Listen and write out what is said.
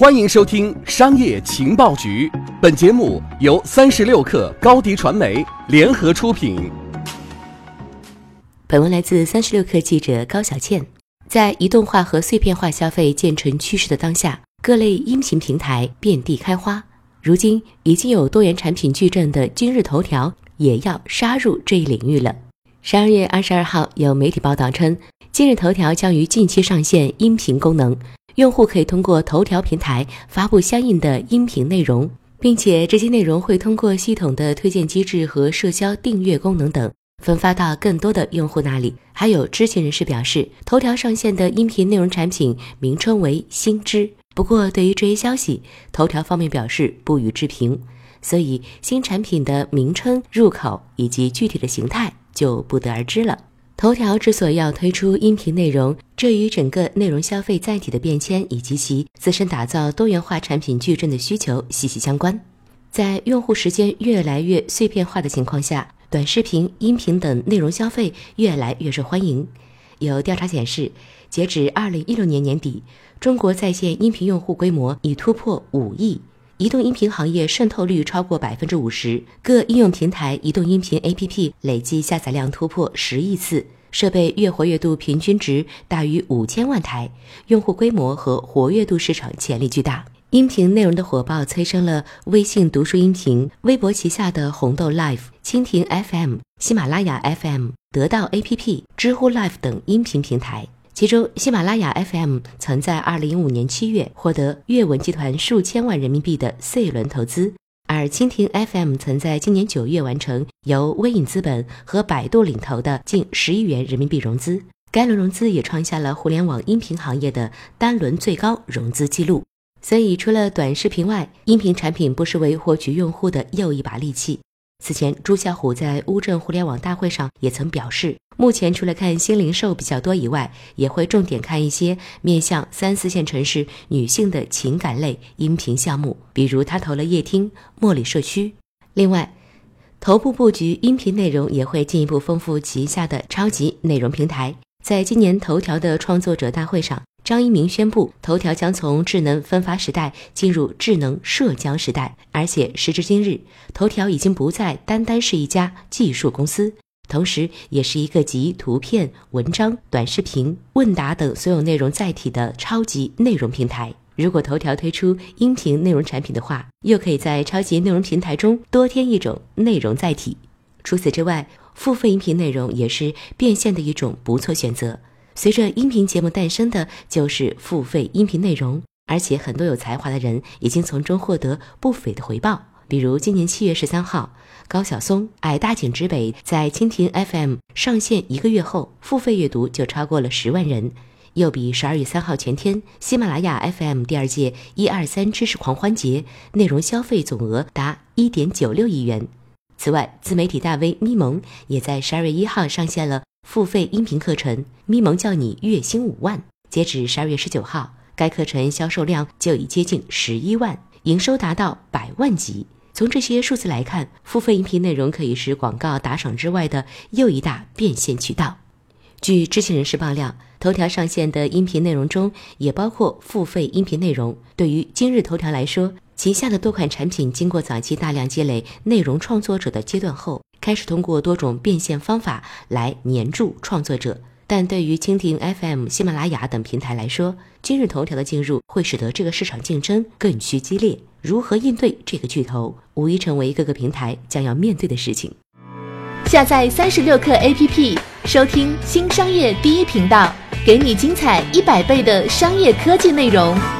欢迎收听《商业情报局》，本节目由三十六克高低传媒联合出品。本文来自三十六克记者高小倩。在移动化和碎片化消费渐成趋势的当下，各类音频平台遍地开花。如今，已经有多元产品矩阵的今日头条也要杀入这一领域了。十二月二十二号，有媒体报道称。今日头条将于近期上线音频功能，用户可以通过头条平台发布相应的音频内容，并且这些内容会通过系统的推荐机制和社交订阅功能等分发到更多的用户那里。还有知情人士表示，头条上线的音频内容产品名称为“新知”，不过对于这一消息，头条方面表示不予置评，所以新产品的名称、入口以及具体的形态就不得而知了。头条之所以要推出音频内容，这与整个内容消费载体的变迁以及其自身打造多元化产品矩阵的需求息息相关。在用户时间越来越碎片化的情况下，短视频、音频等内容消费越来越受欢迎。有调查显示，截止二零一六年年底，中国在线音频用户规模已突破五亿。移动音频行业渗透率超过百分之五十，各应用平台移动音频 APP 累计下载量突破十亿次，设备月活跃度平均值大于五千万台，用户规模和活跃度市场潜力巨大。音频内容的火爆催生了微信读书音频、微博旗下的红豆 Live、蜻蜓 FM、喜马拉雅 FM、得到 APP、知乎 Live 等音频平台。其中，喜马拉雅 FM 曾在二零一五年七月获得阅文集团数千万人民币的 C 轮投资，而蜻蜓 FM 曾在今年九月完成由微影资本和百度领投的近十亿元人民币融资，该轮融资也创下了互联网音频行业的单轮最高融资记录。所以，除了短视频外，音频产品不失为获取用户的又一把利器。此前，朱啸虎在乌镇互联网大会上也曾表示。目前除了看新零售比较多以外，也会重点看一些面向三四线城市女性的情感类音频项目，比如他投了夜听、茉莉社区。另外，头部布局音频内容也会进一步丰富旗下的超级内容平台。在今年头条的创作者大会上，张一鸣宣布，头条将从智能分发时代进入智能社交时代，而且时至今日，头条已经不再单单是一家技术公司。同时，也是一个集图片、文章、短视频、问答等所有内容载体的超级内容平台。如果头条推出音频内容产品的话，又可以在超级内容平台中多添一种内容载体。除此之外，付费音频内容也是变现的一种不错选择。随着音频节目诞生的就是付费音频内容，而且很多有才华的人已经从中获得不菲的回报。比如今年七月十三号，高晓松《矮大紧直北》在蜻蜓 FM 上线一个月后，付费阅读就超过了十万人，又比十二月三号全天喜马拉雅 FM 第二届“一二三知识狂欢节”内容消费总额达一点九六亿元。此外，自媒体大 V 咪蒙也在十二月一号上线了付费音频课程《咪蒙教你月薪五万》，截止十二月十九号，该课程销售量就已接近十一万，营收达到百万级。从这些数字来看，付费音频内容可以是广告打赏之外的又一大变现渠道。据知情人士爆料，头条上线的音频内容中也包括付费音频内容。对于今日头条来说，旗下的多款产品经过早期大量积累内容创作者的阶段后，开始通过多种变现方法来黏住创作者。但对于蜻蜓 FM、喜马拉雅等平台来说，今日头条的进入会使得这个市场竞争更趋激烈。如何应对这个巨头，无疑成为各个平台将要面对的事情。下载三十六课 APP，收听新商业第一频道，给你精彩一百倍的商业科技内容。